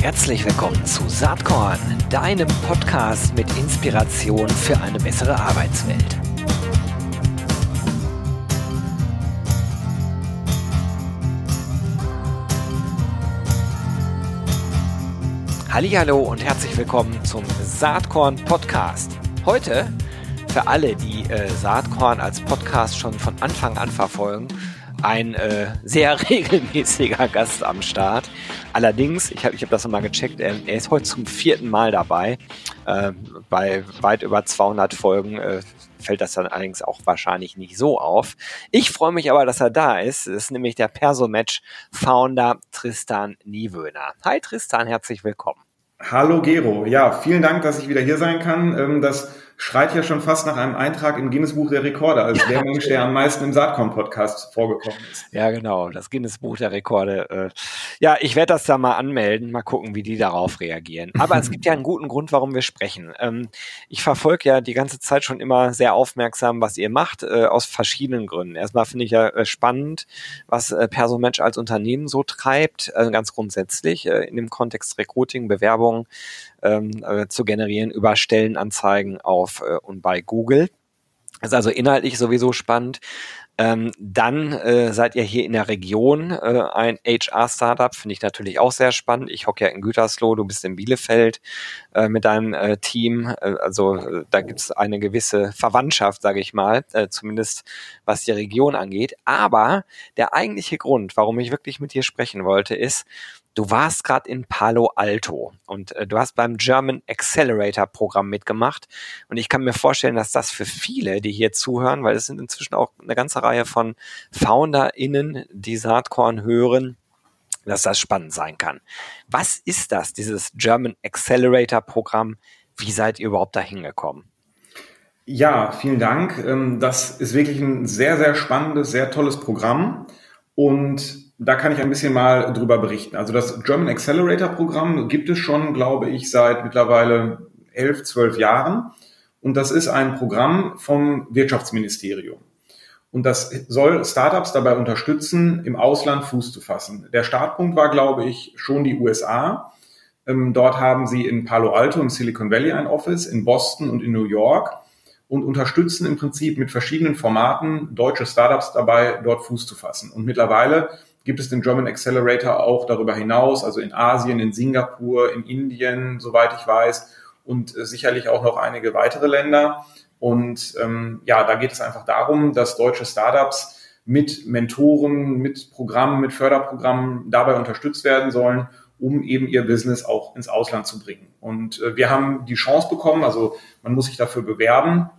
Herzlich willkommen zu Saatkorn, deinem Podcast mit Inspiration für eine bessere Arbeitswelt. Hallo und herzlich willkommen zum Saatkorn Podcast. Heute für alle, die äh, Saatkorn als Podcast schon von Anfang an verfolgen, ein äh, sehr regelmäßiger Gast am Start. Allerdings, ich habe ich hab das nochmal gecheckt, er, er, ist heute zum vierten Mal dabei. Äh, bei weit über 200 Folgen äh, fällt das dann allerdings auch wahrscheinlich nicht so auf. Ich freue mich aber, dass er da ist. Das ist nämlich der Persomatch-Founder Tristan Niewöhner. Hi Tristan, herzlich willkommen. Hallo Gero. Ja, vielen Dank, dass ich wieder hier sein kann. Ähm, das schreit ja schon fast nach einem Eintrag im Guinness Buch der Rekorde, als der Mensch, der am meisten im Saatkorn-Podcast vorgekommen ist. Ja, genau, das Guinness Buch der Rekorde. Äh, ja, ich werde das da mal anmelden, mal gucken, wie die darauf reagieren. Aber es gibt ja einen guten Grund, warum wir sprechen. Ähm, ich verfolge ja die ganze Zeit schon immer sehr aufmerksam, was ihr macht, äh, aus verschiedenen Gründen. Erstmal finde ich ja äh, spannend, was Persomensch als Unternehmen so treibt, ganz grundsätzlich in dem Kontext Recruiting, Bewerbung ähm, zu generieren über Stellenanzeigen auf äh, und bei Google. Das ist also inhaltlich sowieso spannend. Ähm, dann äh, seid ihr hier in der Region äh, ein HR-Startup, finde ich natürlich auch sehr spannend. Ich hocke ja in Gütersloh, du bist in Bielefeld äh, mit deinem äh, Team. Äh, also äh, da gibt es eine gewisse Verwandtschaft, sage ich mal, äh, zumindest was die Region angeht. Aber der eigentliche Grund, warum ich wirklich mit dir sprechen wollte, ist, Du warst gerade in Palo Alto und äh, du hast beim German Accelerator Programm mitgemacht. Und ich kann mir vorstellen, dass das für viele, die hier zuhören, weil es sind inzwischen auch eine ganze Reihe von FounderInnen, die Saatkorn hören, dass das spannend sein kann. Was ist das, dieses German Accelerator Programm? Wie seid ihr überhaupt da hingekommen? Ja, vielen Dank. Ähm, das ist wirklich ein sehr, sehr spannendes, sehr tolles Programm. Und da kann ich ein bisschen mal drüber berichten. Also das German Accelerator Programm gibt es schon, glaube ich, seit mittlerweile elf, zwölf Jahren. Und das ist ein Programm vom Wirtschaftsministerium. Und das soll Startups dabei unterstützen, im Ausland Fuß zu fassen. Der Startpunkt war, glaube ich, schon die USA. Ähm, dort haben sie in Palo Alto im Silicon Valley ein Office, in Boston und in New York und unterstützen im Prinzip mit verschiedenen Formaten deutsche Startups dabei, dort Fuß zu fassen. Und mittlerweile gibt es den German Accelerator auch darüber hinaus, also in Asien, in Singapur, in Indien, soweit ich weiß, und äh, sicherlich auch noch einige weitere Länder. Und ähm, ja, da geht es einfach darum, dass deutsche Startups mit Mentoren, mit Programmen, mit Förderprogrammen dabei unterstützt werden sollen, um eben ihr Business auch ins Ausland zu bringen. Und äh, wir haben die Chance bekommen, also man muss sich dafür bewerben,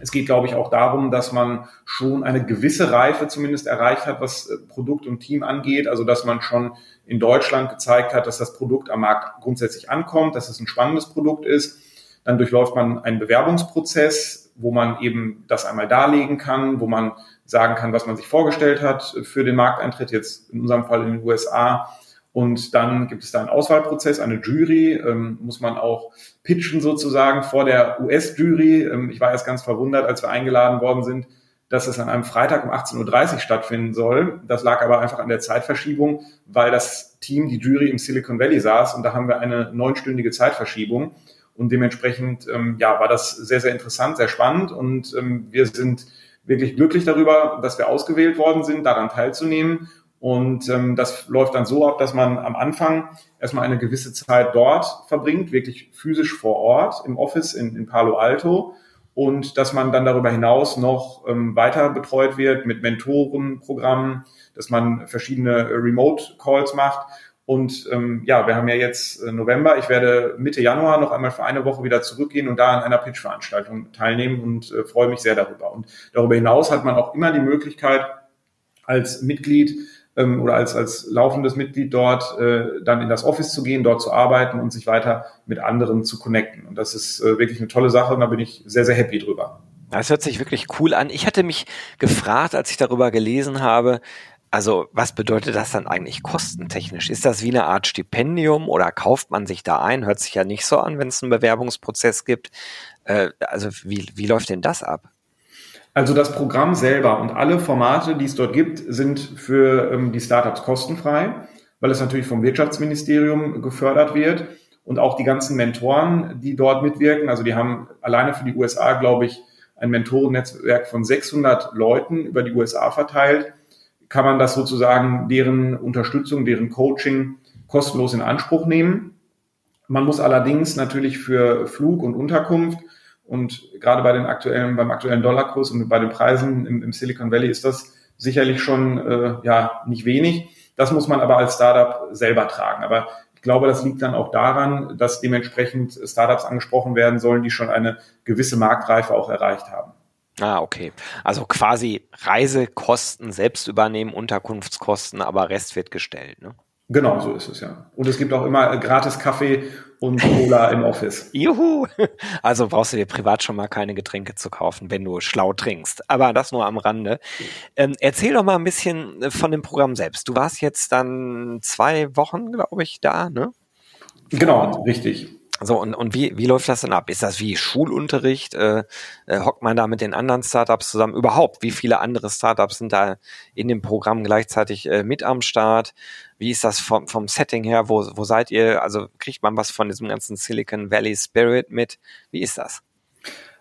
es geht, glaube ich, auch darum, dass man schon eine gewisse Reife zumindest erreicht hat, was äh, Produkt und Team angeht. Also, dass man schon in Deutschland gezeigt hat, dass das Produkt am Markt grundsätzlich ankommt, dass es ein spannendes Produkt ist. Dann durchläuft man einen Bewerbungsprozess, wo man eben das einmal darlegen kann, wo man sagen kann, was man sich vorgestellt hat für den Markteintritt, jetzt in unserem Fall in den USA und dann gibt es da einen Auswahlprozess, eine Jury, ähm, muss man auch pitchen sozusagen vor der US-Jury. Ähm, ich war erst ganz verwundert, als wir eingeladen worden sind, dass es an einem Freitag um 18.30 Uhr stattfinden soll. Das lag aber einfach an der Zeitverschiebung, weil das Team, die Jury im Silicon Valley saß und da haben wir eine neunstündige Zeitverschiebung. Und dementsprechend ähm, ja, war das sehr, sehr interessant, sehr spannend und ähm, wir sind wirklich glücklich darüber, dass wir ausgewählt worden sind, daran teilzunehmen und ähm, das läuft dann so ab, dass man am Anfang erstmal eine gewisse Zeit dort verbringt, wirklich physisch vor Ort im Office in, in Palo Alto und dass man dann darüber hinaus noch ähm, weiter betreut wird mit Mentorenprogrammen, dass man verschiedene Remote Calls macht. Und ähm, ja, wir haben ja jetzt äh, November. Ich werde Mitte Januar noch einmal für eine Woche wieder zurückgehen und da an einer Pitch-Veranstaltung teilnehmen und äh, freue mich sehr darüber. Und darüber hinaus hat man auch immer die Möglichkeit, als Mitglied ähm, oder als, als laufendes Mitglied dort äh, dann in das Office zu gehen, dort zu arbeiten und sich weiter mit anderen zu connecten. Und das ist äh, wirklich eine tolle Sache und da bin ich sehr, sehr happy drüber. Das hört sich wirklich cool an. Ich hatte mich gefragt, als ich darüber gelesen habe, also was bedeutet das dann eigentlich kostentechnisch? Ist das wie eine Art Stipendium oder kauft man sich da ein? Hört sich ja nicht so an, wenn es einen Bewerbungsprozess gibt. Äh, also wie, wie läuft denn das ab? Also das Programm selber und alle Formate, die es dort gibt, sind für ähm, die Startups kostenfrei. weil es natürlich vom Wirtschaftsministerium gefördert wird und auch die ganzen Mentoren, die dort mitwirken. Also die haben alleine für die USA, glaube ich, ein Mentorennetzwerk von 600 Leuten über die USA verteilt. Kann man das sozusagen deren Unterstützung, deren Coaching kostenlos in Anspruch nehmen. Man muss allerdings natürlich für Flug und Unterkunft und gerade bei den aktuellen, beim aktuellen Dollarkurs und bei den Preisen im, im Silicon Valley ist das sicherlich schon äh, ja nicht wenig. Das muss man aber als Startup selber tragen. Aber ich glaube, das liegt dann auch daran, dass dementsprechend Startups angesprochen werden sollen, die schon eine gewisse Marktreife auch erreicht haben. Ah, okay. Also quasi Reisekosten selbst übernehmen, Unterkunftskosten, aber Rest wird gestellt, ne? Genau, so ist es ja. Und es gibt auch immer gratis Kaffee und Cola im Office. Juhu! Also brauchst du dir privat schon mal keine Getränke zu kaufen, wenn du schlau trinkst. Aber das nur am Rande. Ähm, erzähl doch mal ein bisschen äh, von dem Programm selbst. Du warst jetzt dann zwei Wochen, glaube ich, da, ne? Genau, richtig. So, und, und wie, wie läuft das denn ab? Ist das wie Schulunterricht? Äh, äh, hockt man da mit den anderen Startups zusammen? Überhaupt, wie viele andere Startups sind da in dem Programm gleichzeitig äh, mit am Start? Wie ist das vom, vom Setting her? Wo, wo seid ihr? Also kriegt man was von diesem ganzen Silicon Valley Spirit mit? Wie ist das?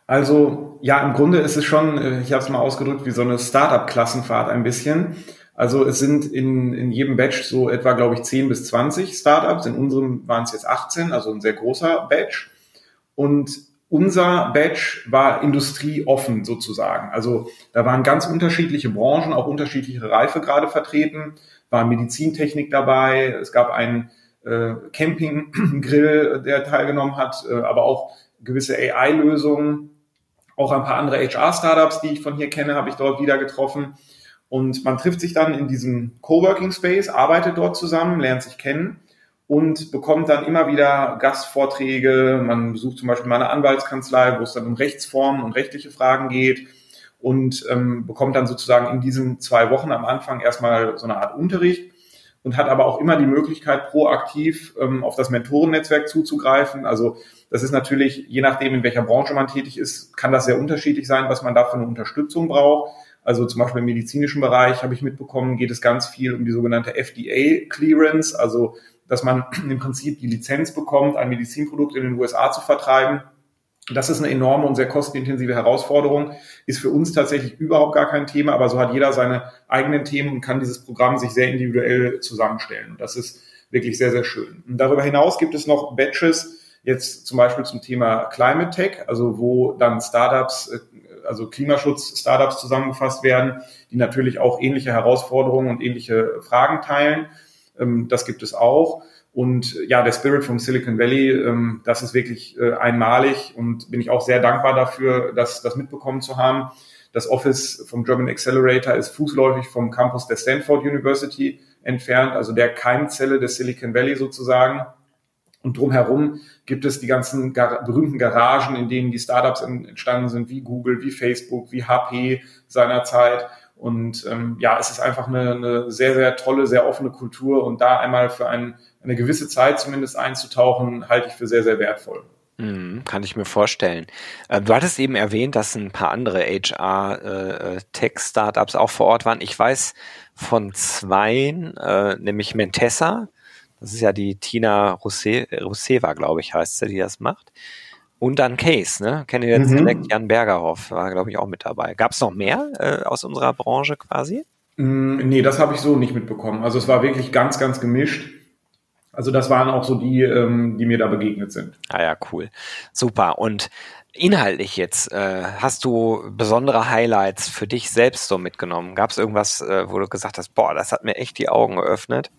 Also ja, im Grunde ist es schon, äh, ich habe es mal ausgedrückt, wie so eine Startup-Klassenfahrt ein bisschen. Also es sind in, in jedem Batch so etwa, glaube ich, 10 bis 20 Startups. In unserem waren es jetzt 18, also ein sehr großer Batch. Und unser Batch war industrieoffen sozusagen. Also da waren ganz unterschiedliche Branchen, auch unterschiedliche Reifegrade vertreten, war Medizintechnik dabei, es gab einen äh, Campinggrill, der teilgenommen hat, äh, aber auch gewisse AI-Lösungen, auch ein paar andere HR-Startups, die ich von hier kenne, habe ich dort wieder getroffen. Und man trifft sich dann in diesem Coworking Space, arbeitet dort zusammen, lernt sich kennen und bekommt dann immer wieder Gastvorträge. Man besucht zum Beispiel mal eine Anwaltskanzlei, wo es dann um Rechtsformen und rechtliche Fragen geht und ähm, bekommt dann sozusagen in diesen zwei Wochen am Anfang erstmal so eine Art Unterricht und hat aber auch immer die Möglichkeit, proaktiv ähm, auf das Mentorennetzwerk zuzugreifen. Also das ist natürlich, je nachdem, in welcher Branche man tätig ist, kann das sehr unterschiedlich sein, was man da für eine Unterstützung braucht. Also zum Beispiel im medizinischen Bereich habe ich mitbekommen, geht es ganz viel um die sogenannte FDA Clearance, also dass man im Prinzip die Lizenz bekommt, ein Medizinprodukt in den USA zu vertreiben. Das ist eine enorme und sehr kostenintensive Herausforderung, ist für uns tatsächlich überhaupt gar kein Thema, aber so hat jeder seine eigenen Themen und kann dieses Programm sich sehr individuell zusammenstellen. Und das ist wirklich sehr, sehr schön. Und darüber hinaus gibt es noch Batches, jetzt zum Beispiel zum Thema Climate Tech, also wo dann Startups äh, also Klimaschutz-Startups zusammengefasst werden, die natürlich auch ähnliche Herausforderungen und ähnliche Fragen teilen. Ähm, das gibt es auch. Und ja, der Spirit vom Silicon Valley, ähm, das ist wirklich äh, einmalig und bin ich auch sehr dankbar dafür, das, das mitbekommen zu haben. Das Office vom German Accelerator ist fußläufig vom Campus der Stanford University entfernt, also der Keimzelle des Silicon Valley sozusagen. Und drumherum gibt es die ganzen gar berühmten Garagen, in denen die Startups entstanden sind, wie Google, wie Facebook, wie HP seinerzeit. Und ähm, ja, es ist einfach eine, eine sehr, sehr tolle, sehr offene Kultur. Und da einmal für ein, eine gewisse Zeit zumindest einzutauchen, halte ich für sehr, sehr wertvoll. Mhm, kann ich mir vorstellen. Äh, du hattest eben erwähnt, dass ein paar andere HR-Tech-Startups äh, auch vor Ort waren. Ich weiß von zweien, äh, nämlich Mentessa, das ist ja die Tina Ruseva, glaube ich, heißt sie, die das macht. Und dann Case, ne? Kennt ihr jetzt mhm. direkt Jan Bergerhoff, war, glaube ich, auch mit dabei. Gab es noch mehr äh, aus unserer Branche quasi? Mm, nee, das habe ich so nicht mitbekommen. Also es war wirklich ganz, ganz gemischt. Also das waren auch so die, ähm, die mir da begegnet sind. Ah ja, cool. Super. Und inhaltlich jetzt, äh, hast du besondere Highlights für dich selbst so mitgenommen? Gab es irgendwas, äh, wo du gesagt hast, boah, das hat mir echt die Augen geöffnet?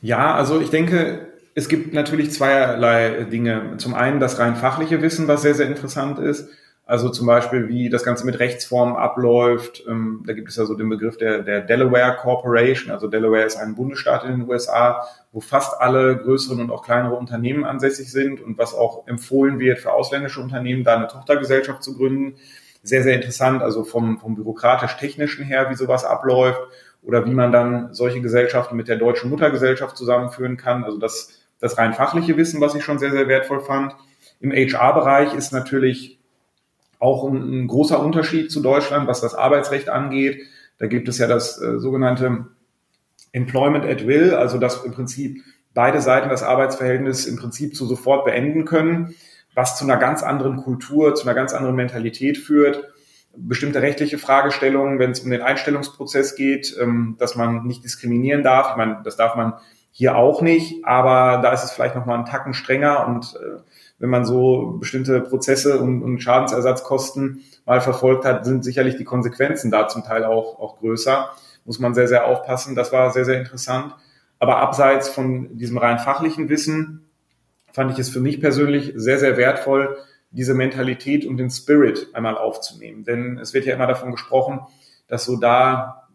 Ja, also ich denke, es gibt natürlich zweierlei Dinge. Zum einen das rein fachliche Wissen, was sehr, sehr interessant ist. Also zum Beispiel, wie das Ganze mit Rechtsformen abläuft. Ähm, da gibt es ja so den Begriff der, der Delaware Corporation. Also Delaware ist ein Bundesstaat in den USA, wo fast alle größeren und auch kleinere Unternehmen ansässig sind und was auch empfohlen wird für ausländische Unternehmen, da eine Tochtergesellschaft zu gründen. Sehr, sehr interessant, also vom, vom bürokratisch-technischen her, wie sowas abläuft oder wie man dann solche Gesellschaften mit der deutschen Muttergesellschaft zusammenführen kann. Also das, das rein fachliche Wissen, was ich schon sehr, sehr wertvoll fand. Im HR-Bereich ist natürlich auch ein, ein, großer Unterschied zu Deutschland, was das Arbeitsrecht angeht. Da gibt es ja das äh, sogenannte Employment at Will, also dass im Prinzip beide Seiten das Arbeitsverhältnis im Prinzip zu sofort beenden können, was zu einer ganz anderen Kultur, zu einer ganz anderen Mentalität führt. Bestimmte rechtliche Fragestellungen, wenn es um den Einstellungsprozess geht, ähm, dass man nicht diskriminieren darf. Ich meine, das darf man hier auch nicht, aber da ist es vielleicht nochmal einen Tacken strenger und äh, wenn man so bestimmte Prozesse und, und Schadensersatzkosten mal verfolgt hat, sind sicherlich die Konsequenzen da zum Teil auch, auch größer. Muss man sehr, sehr aufpassen. Das war sehr, sehr interessant. Aber abseits von diesem rein fachlichen Wissen fand ich es für mich persönlich sehr, sehr wertvoll, diese Mentalität und den Spirit einmal aufzunehmen. Denn es wird ja immer davon gesprochen, dass so da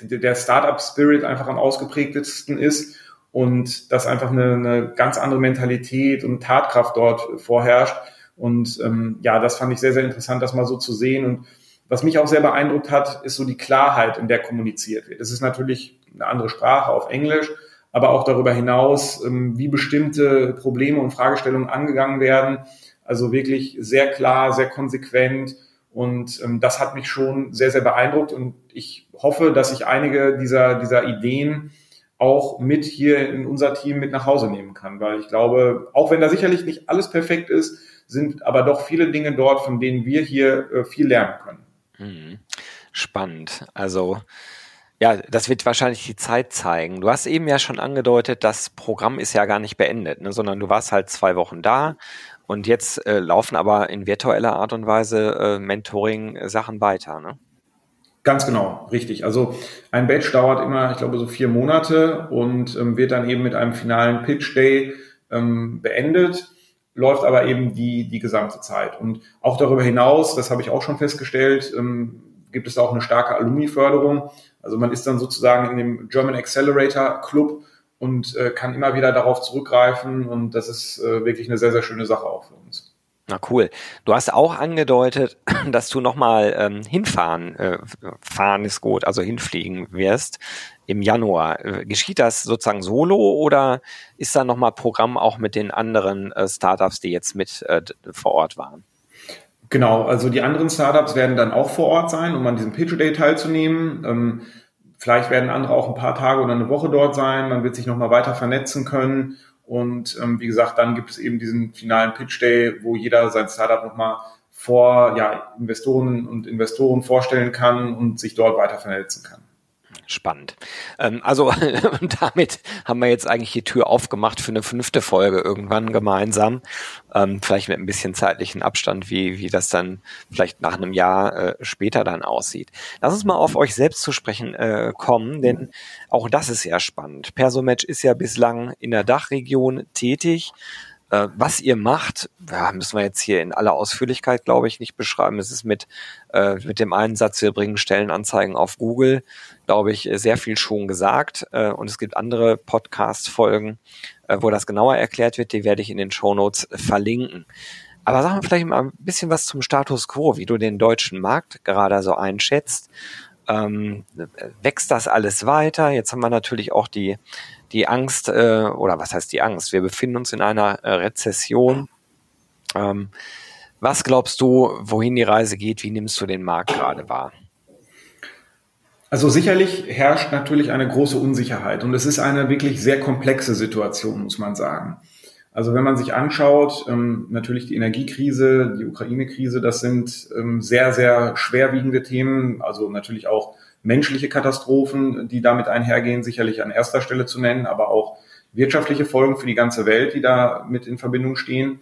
der Startup-Spirit einfach am ausgeprägtesten ist und dass einfach eine, eine ganz andere Mentalität und Tatkraft dort vorherrscht. Und ähm, ja, das fand ich sehr, sehr interessant, das mal so zu sehen. Und was mich auch sehr beeindruckt hat, ist so die Klarheit, in der kommuniziert wird. Es ist natürlich eine andere Sprache auf Englisch, aber auch darüber hinaus, ähm, wie bestimmte Probleme und Fragestellungen angegangen werden. Also wirklich sehr klar, sehr konsequent. Und ähm, das hat mich schon sehr, sehr beeindruckt. Und ich hoffe, dass ich einige dieser, dieser Ideen auch mit hier in unser Team mit nach Hause nehmen kann. Weil ich glaube, auch wenn da sicherlich nicht alles perfekt ist, sind aber doch viele Dinge dort, von denen wir hier äh, viel lernen können. Mhm. Spannend. Also ja, das wird wahrscheinlich die Zeit zeigen. Du hast eben ja schon angedeutet, das Programm ist ja gar nicht beendet, ne, sondern du warst halt zwei Wochen da und jetzt äh, laufen aber in virtueller Art und Weise äh, Mentoring-Sachen weiter. Ne? Ganz genau, richtig. Also ein Badge dauert immer, ich glaube, so vier Monate und ähm, wird dann eben mit einem finalen Pitch Day ähm, beendet, läuft aber eben die, die gesamte Zeit. Und auch darüber hinaus, das habe ich auch schon festgestellt, ähm, gibt es auch eine starke Alumni-Förderung. Also man ist dann sozusagen in dem German Accelerator Club und äh, kann immer wieder darauf zurückgreifen und das ist äh, wirklich eine sehr, sehr schöne Sache auch für uns. Na cool. Du hast auch angedeutet, dass du nochmal ähm, hinfahren, äh, fahren ist gut, also hinfliegen wirst im Januar. Äh, geschieht das sozusagen solo oder ist da nochmal Programm auch mit den anderen äh, Startups, die jetzt mit äh, vor Ort waren? Genau, also die anderen Startups werden dann auch vor Ort sein, um an diesem Pitch Day teilzunehmen. Ähm, vielleicht werden andere auch ein paar Tage oder eine Woche dort sein. Man wird sich nochmal weiter vernetzen können und ähm, wie gesagt, dann gibt es eben diesen finalen Pitch Day, wo jeder sein Startup nochmal vor ja, Investoren und Investoren vorstellen kann und sich dort weiter vernetzen kann. Spannend. Ähm, also damit haben wir jetzt eigentlich die Tür aufgemacht für eine fünfte Folge irgendwann gemeinsam. Ähm, vielleicht mit ein bisschen zeitlichen Abstand, wie, wie das dann vielleicht nach einem Jahr äh, später dann aussieht. Lass uns mal auf euch selbst zu sprechen äh, kommen, denn auch das ist ja spannend. Persomatch ist ja bislang in der Dachregion tätig. Äh, was ihr macht, ja, müssen wir jetzt hier in aller Ausführlichkeit, glaube ich, nicht beschreiben. Es ist mit, äh, mit dem Einsatz, wir bringen Stellenanzeigen auf Google, glaube ich, sehr viel schon gesagt. Äh, und es gibt andere Podcast-Folgen, äh, wo das genauer erklärt wird. Die werde ich in den Show Notes verlinken. Aber sagen wir vielleicht mal ein bisschen was zum Status quo, wie du den deutschen Markt gerade so einschätzt. Ähm, wächst das alles weiter? Jetzt haben wir natürlich auch die die Angst, äh, oder was heißt die Angst? Wir befinden uns in einer äh, Rezession. Ähm, was glaubst du, wohin die Reise geht? Wie nimmst du den Markt gerade wahr? Also sicherlich herrscht natürlich eine große Unsicherheit und es ist eine wirklich sehr komplexe Situation, muss man sagen. Also wenn man sich anschaut, ähm, natürlich die Energiekrise, die Ukraine-Krise, das sind ähm, sehr, sehr schwerwiegende Themen. Also natürlich auch menschliche Katastrophen, die damit einhergehen, sicherlich an erster Stelle zu nennen, aber auch wirtschaftliche Folgen für die ganze Welt, die da mit in Verbindung stehen.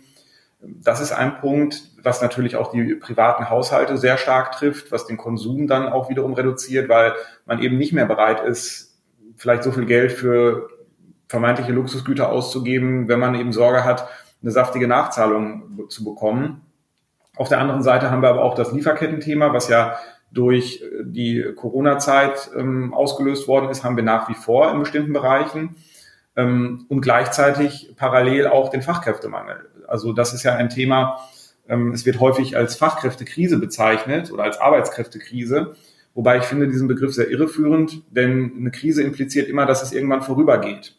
Das ist ein Punkt, was natürlich auch die privaten Haushalte sehr stark trifft, was den Konsum dann auch wiederum reduziert, weil man eben nicht mehr bereit ist, vielleicht so viel Geld für vermeintliche Luxusgüter auszugeben, wenn man eben Sorge hat, eine saftige Nachzahlung zu bekommen. Auf der anderen Seite haben wir aber auch das Lieferkettenthema, was ja durch äh, die Corona-Zeit ähm, ausgelöst worden ist, haben wir nach wie vor in bestimmten Bereichen ähm, und gleichzeitig parallel auch den Fachkräftemangel. Also das ist ja ein Thema, ähm, es wird häufig als Fachkräftekrise bezeichnet oder als Arbeitskräftekrise, wobei ich finde diesen Begriff sehr irreführend, denn eine Krise impliziert immer, dass es irgendwann vorübergeht.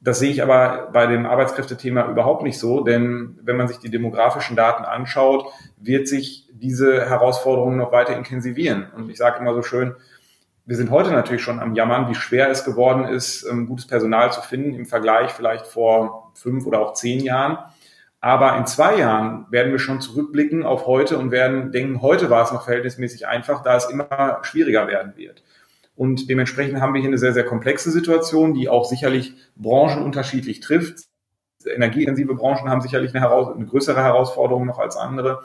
Das sehe ich aber bei dem Arbeitskräftethema überhaupt nicht so, denn wenn man sich die demografischen Daten anschaut, wird sich diese Herausforderungen noch weiter intensivieren. Und ich sage immer so schön, wir sind heute natürlich schon am Jammern, wie schwer es geworden ist, ähm, gutes Personal zu finden im Vergleich vielleicht vor fünf oder auch zehn Jahren. Aber in zwei Jahren werden wir schon zurückblicken auf heute und werden denken, heute war es noch verhältnismäßig einfach, da es immer schwieriger werden wird. Und dementsprechend haben wir hier eine sehr, sehr komplexe Situation, die auch sicherlich branchenunterschiedlich trifft. Energieintensive Branchen haben sicherlich eine, eine größere Herausforderung noch als andere,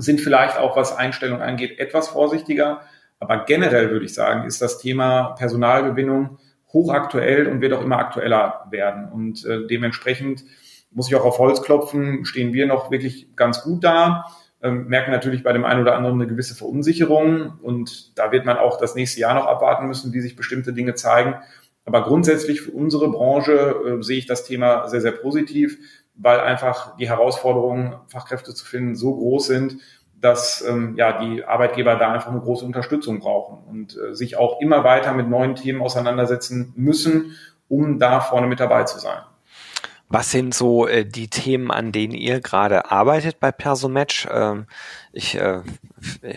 sind vielleicht auch, was Einstellung angeht, etwas vorsichtiger. Aber generell würde ich sagen, ist das Thema Personalgewinnung hochaktuell und wird auch immer aktueller werden. Und äh, dementsprechend muss ich auch auf Holz klopfen, stehen wir noch wirklich ganz gut da, ähm, merken natürlich bei dem einen oder anderen eine gewisse Verunsicherung und da wird man auch das nächste Jahr noch abwarten müssen, wie sich bestimmte Dinge zeigen. Aber grundsätzlich für unsere Branche äh, sehe ich das Thema sehr, sehr positiv, weil einfach die Herausforderungen, Fachkräfte zu finden, so groß sind, dass ähm, ja die Arbeitgeber da einfach eine große Unterstützung brauchen und äh, sich auch immer weiter mit neuen Themen auseinandersetzen müssen, um da vorne mit dabei zu sein. Was sind so äh, die Themen, an denen ihr gerade arbeitet bei Persomatch? Ähm, ich äh,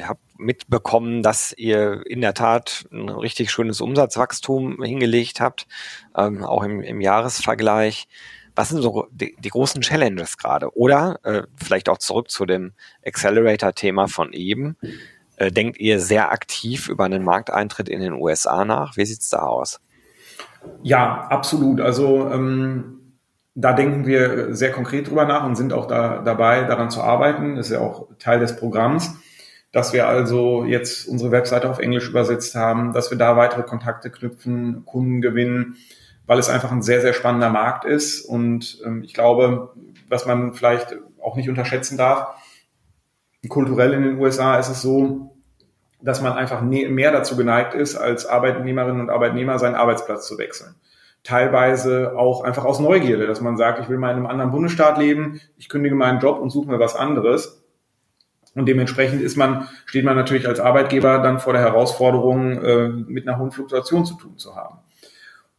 habe mitbekommen, dass ihr in der Tat ein richtig schönes Umsatzwachstum hingelegt habt, ähm, auch im, im Jahresvergleich. Was sind so die, die großen Challenges gerade? Oder äh, vielleicht auch zurück zu dem Accelerator-Thema von eben. Äh, denkt ihr sehr aktiv über einen Markteintritt in den USA nach? Wie sieht's da aus? Ja, absolut. Also ähm da denken wir sehr konkret drüber nach und sind auch da, dabei, daran zu arbeiten. Das ist ja auch Teil des Programms, dass wir also jetzt unsere Webseite auf Englisch übersetzt haben, dass wir da weitere Kontakte knüpfen, Kunden gewinnen, weil es einfach ein sehr, sehr spannender Markt ist. Und ähm, ich glaube, was man vielleicht auch nicht unterschätzen darf, kulturell in den USA ist es so, dass man einfach mehr dazu geneigt ist, als Arbeitnehmerinnen und Arbeitnehmer seinen Arbeitsplatz zu wechseln teilweise auch einfach aus Neugierde, dass man sagt, ich will mal in einem anderen Bundesstaat leben, ich kündige meinen Job und suche mir was anderes. Und dementsprechend ist man, steht man natürlich als Arbeitgeber dann vor der Herausforderung, äh, mit einer hohen Fluktuation zu tun zu haben.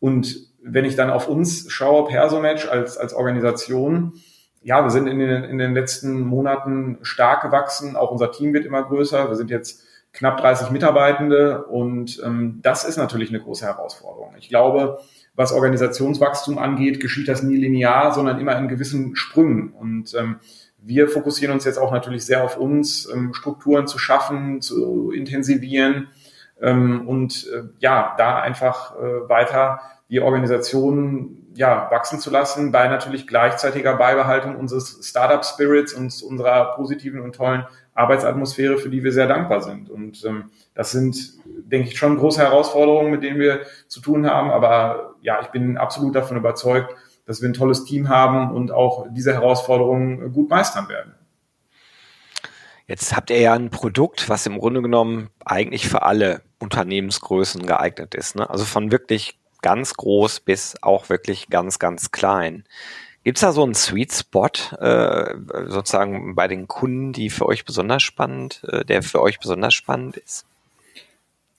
Und wenn ich dann auf uns schaue, Persomatch als, als Organisation, ja, wir sind in den, in den letzten Monaten stark gewachsen, auch unser Team wird immer größer, wir sind jetzt knapp 30 Mitarbeitende und ähm, das ist natürlich eine große Herausforderung. Ich glaube, was Organisationswachstum angeht, geschieht das nie linear, sondern immer in gewissen Sprüngen. Und ähm, wir fokussieren uns jetzt auch natürlich sehr auf uns, ähm, Strukturen zu schaffen, zu intensivieren ähm, und äh, ja, da einfach äh, weiter die Organisation ja, wachsen zu lassen, bei natürlich gleichzeitiger Beibehaltung unseres Startup Spirits und unserer positiven und tollen Arbeitsatmosphäre, für die wir sehr dankbar sind. Und ähm, das sind, denke ich, schon große Herausforderungen, mit denen wir zu tun haben. Aber ja, ich bin absolut davon überzeugt, dass wir ein tolles Team haben und auch diese Herausforderungen gut meistern werden. Jetzt habt ihr ja ein Produkt, was im Grunde genommen eigentlich für alle Unternehmensgrößen geeignet ist. Ne? Also von wirklich ganz groß bis auch wirklich ganz, ganz klein. Gibt es da so einen Sweet Spot äh, sozusagen bei den Kunden, die für euch besonders spannend, äh, der für euch besonders spannend ist?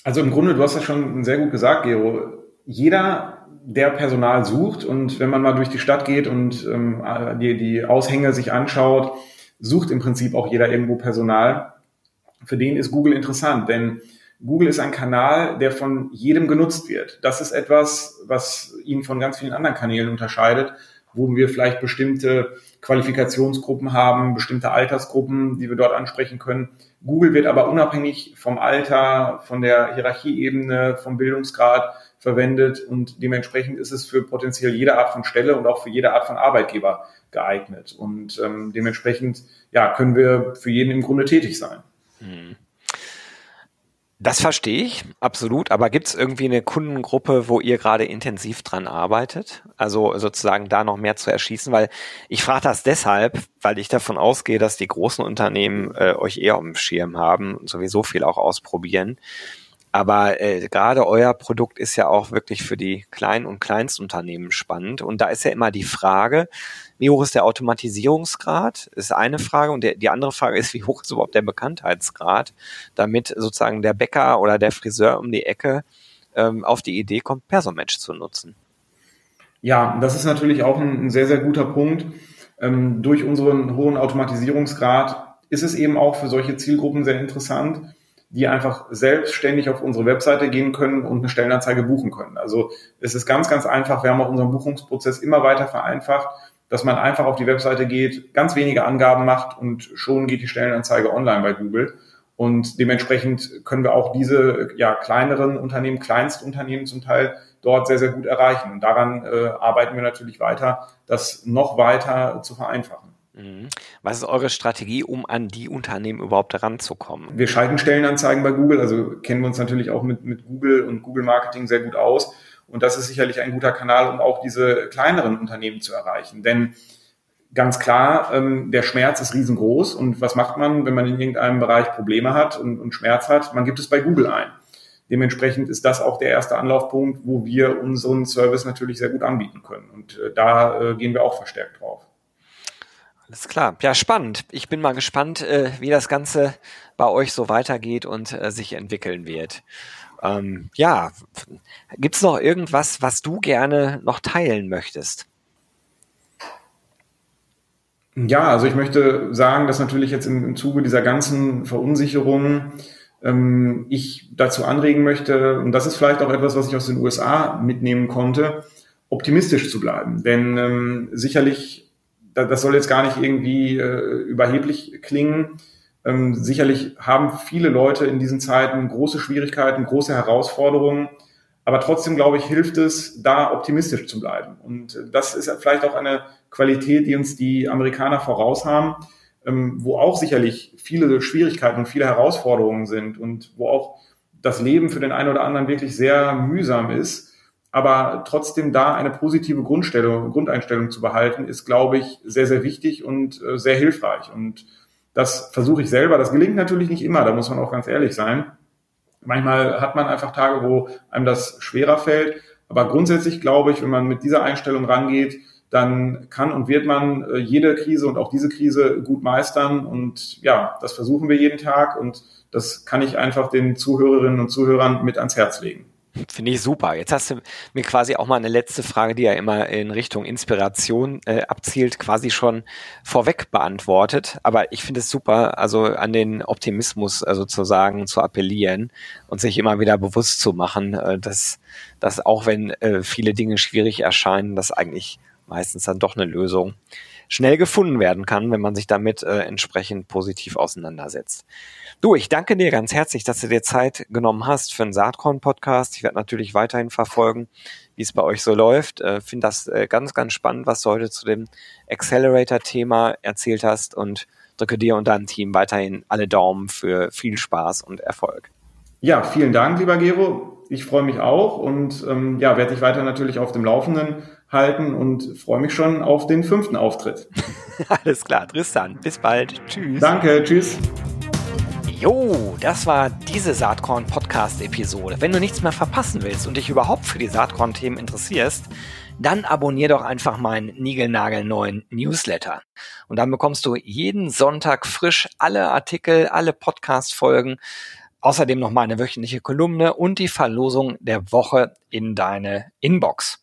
Also im Grunde, du hast ja schon sehr gut gesagt, Gero. Jeder, der Personal sucht und wenn man mal durch die Stadt geht und ähm, die, die Aushänge sich anschaut, sucht im Prinzip auch jeder irgendwo Personal. Für den ist Google interessant, denn Google ist ein Kanal, der von jedem genutzt wird. Das ist etwas, was ihn von ganz vielen anderen Kanälen unterscheidet wo wir vielleicht bestimmte Qualifikationsgruppen haben, bestimmte Altersgruppen, die wir dort ansprechen können. Google wird aber unabhängig vom Alter, von der Hierarchieebene, vom Bildungsgrad verwendet und dementsprechend ist es für potenziell jede Art von Stelle und auch für jede Art von Arbeitgeber geeignet. Und ähm, dementsprechend ja, können wir für jeden im Grunde tätig sein. Mhm. Das verstehe ich, absolut. Aber gibt es irgendwie eine Kundengruppe, wo ihr gerade intensiv dran arbeitet? Also sozusagen da noch mehr zu erschießen? Weil ich frage das deshalb, weil ich davon ausgehe, dass die großen Unternehmen äh, euch eher um Schirm haben und sowieso viel auch ausprobieren. Aber äh, gerade euer Produkt ist ja auch wirklich für die Klein- und Kleinstunternehmen spannend. Und da ist ja immer die Frage, wie hoch ist der Automatisierungsgrad? Ist eine Frage. Und der, die andere Frage ist, wie hoch ist überhaupt der Bekanntheitsgrad, damit sozusagen der Bäcker oder der Friseur um die Ecke ähm, auf die Idee kommt, Persomatch zu nutzen. Ja, das ist natürlich auch ein, ein sehr, sehr guter Punkt. Ähm, durch unseren hohen Automatisierungsgrad ist es eben auch für solche Zielgruppen sehr interessant die einfach selbstständig auf unsere Webseite gehen können und eine Stellenanzeige buchen können. Also es ist ganz, ganz einfach. Wir haben auch unseren Buchungsprozess immer weiter vereinfacht, dass man einfach auf die Webseite geht, ganz wenige Angaben macht und schon geht die Stellenanzeige online bei Google. Und dementsprechend können wir auch diese ja, kleineren Unternehmen, Kleinstunternehmen zum Teil dort sehr, sehr gut erreichen. Und daran äh, arbeiten wir natürlich weiter, das noch weiter zu vereinfachen. Mhm. Was ist eure Strategie, um an die Unternehmen überhaupt heranzukommen? Wir schalten Stellenanzeigen bei Google, also kennen wir uns natürlich auch mit, mit Google und Google Marketing sehr gut aus. Und das ist sicherlich ein guter Kanal, um auch diese kleineren Unternehmen zu erreichen. Denn ganz klar, ähm, der Schmerz ist riesengroß. Und was macht man, wenn man in irgendeinem Bereich Probleme hat und, und Schmerz hat? Man gibt es bei Google ein. Dementsprechend ist das auch der erste Anlaufpunkt, wo wir unseren Service natürlich sehr gut anbieten können. Und äh, da äh, gehen wir auch verstärkt drauf. Alles klar. Ja, spannend. Ich bin mal gespannt, äh, wie das Ganze bei euch so weitergeht und äh, sich entwickeln wird. Ähm, ja, gibt's noch irgendwas, was du gerne noch teilen möchtest? Ja, also ich möchte sagen, dass natürlich jetzt im, im Zuge dieser ganzen Verunsicherung ähm, ich dazu anregen möchte, und das ist vielleicht auch etwas, was ich aus den USA mitnehmen konnte, optimistisch zu bleiben. Denn ähm, sicherlich das soll jetzt gar nicht irgendwie äh, überheblich klingen. Ähm, sicherlich haben viele Leute in diesen Zeiten große Schwierigkeiten, große Herausforderungen. Aber trotzdem, glaube ich, hilft es, da optimistisch zu bleiben. Und äh, das ist vielleicht auch eine Qualität, die uns die Amerikaner voraus haben, ähm, wo auch sicherlich viele Schwierigkeiten und viele Herausforderungen sind und wo auch das Leben für den einen oder anderen wirklich sehr mühsam ist aber trotzdem da eine positive Grundstellung, Grundeinstellung zu behalten, ist, glaube ich, sehr, sehr wichtig und äh, sehr hilfreich. Und das versuche ich selber. Das gelingt natürlich nicht immer, da muss man auch ganz ehrlich sein. Manchmal hat man einfach Tage, wo einem das schwerer fällt. Aber grundsätzlich glaube ich, wenn man mit dieser Einstellung rangeht, dann kann und wird man äh, jede Krise und auch diese Krise gut meistern. Und ja, das versuchen wir jeden Tag und das kann ich einfach den Zuhörerinnen und Zuhörern mit ans Herz legen. Finde ich super. Jetzt hast du mir quasi auch mal eine letzte Frage, die ja immer in Richtung Inspiration äh, abzielt, quasi schon vorweg beantwortet. Aber ich finde es super, also an den Optimismus äh, sozusagen zu appellieren und sich immer wieder bewusst zu machen, äh, dass, dass auch wenn äh, viele Dinge schwierig erscheinen, dass eigentlich meistens dann doch eine Lösung schnell gefunden werden kann, wenn man sich damit äh, entsprechend positiv auseinandersetzt. Du, ich danke dir ganz herzlich, dass du dir Zeit genommen hast für einen Saatkorn-Podcast. Ich werde natürlich weiterhin verfolgen, wie es bei euch so läuft. Äh, Finde das äh, ganz, ganz spannend, was du heute zu dem Accelerator-Thema erzählt hast und drücke dir und deinem Team weiterhin alle Daumen für viel Spaß und Erfolg. Ja, vielen Dank, lieber Gero. Ich freue mich auch und ähm, ja, werde dich weiter natürlich auf dem Laufenden halten und freue mich schon auf den fünften Auftritt. Alles klar, Tristan. Bis bald. Tschüss. Danke, tschüss. Jo, das war diese Saatkorn-Podcast-Episode. Wenn du nichts mehr verpassen willst und dich überhaupt für die Saatkorn-Themen interessierst, dann abonnier doch einfach meinen niegelnagelneuen Newsletter. Und dann bekommst du jeden Sonntag frisch alle Artikel, alle Podcast-Folgen, außerdem noch meine wöchentliche Kolumne und die Verlosung der Woche in deine Inbox.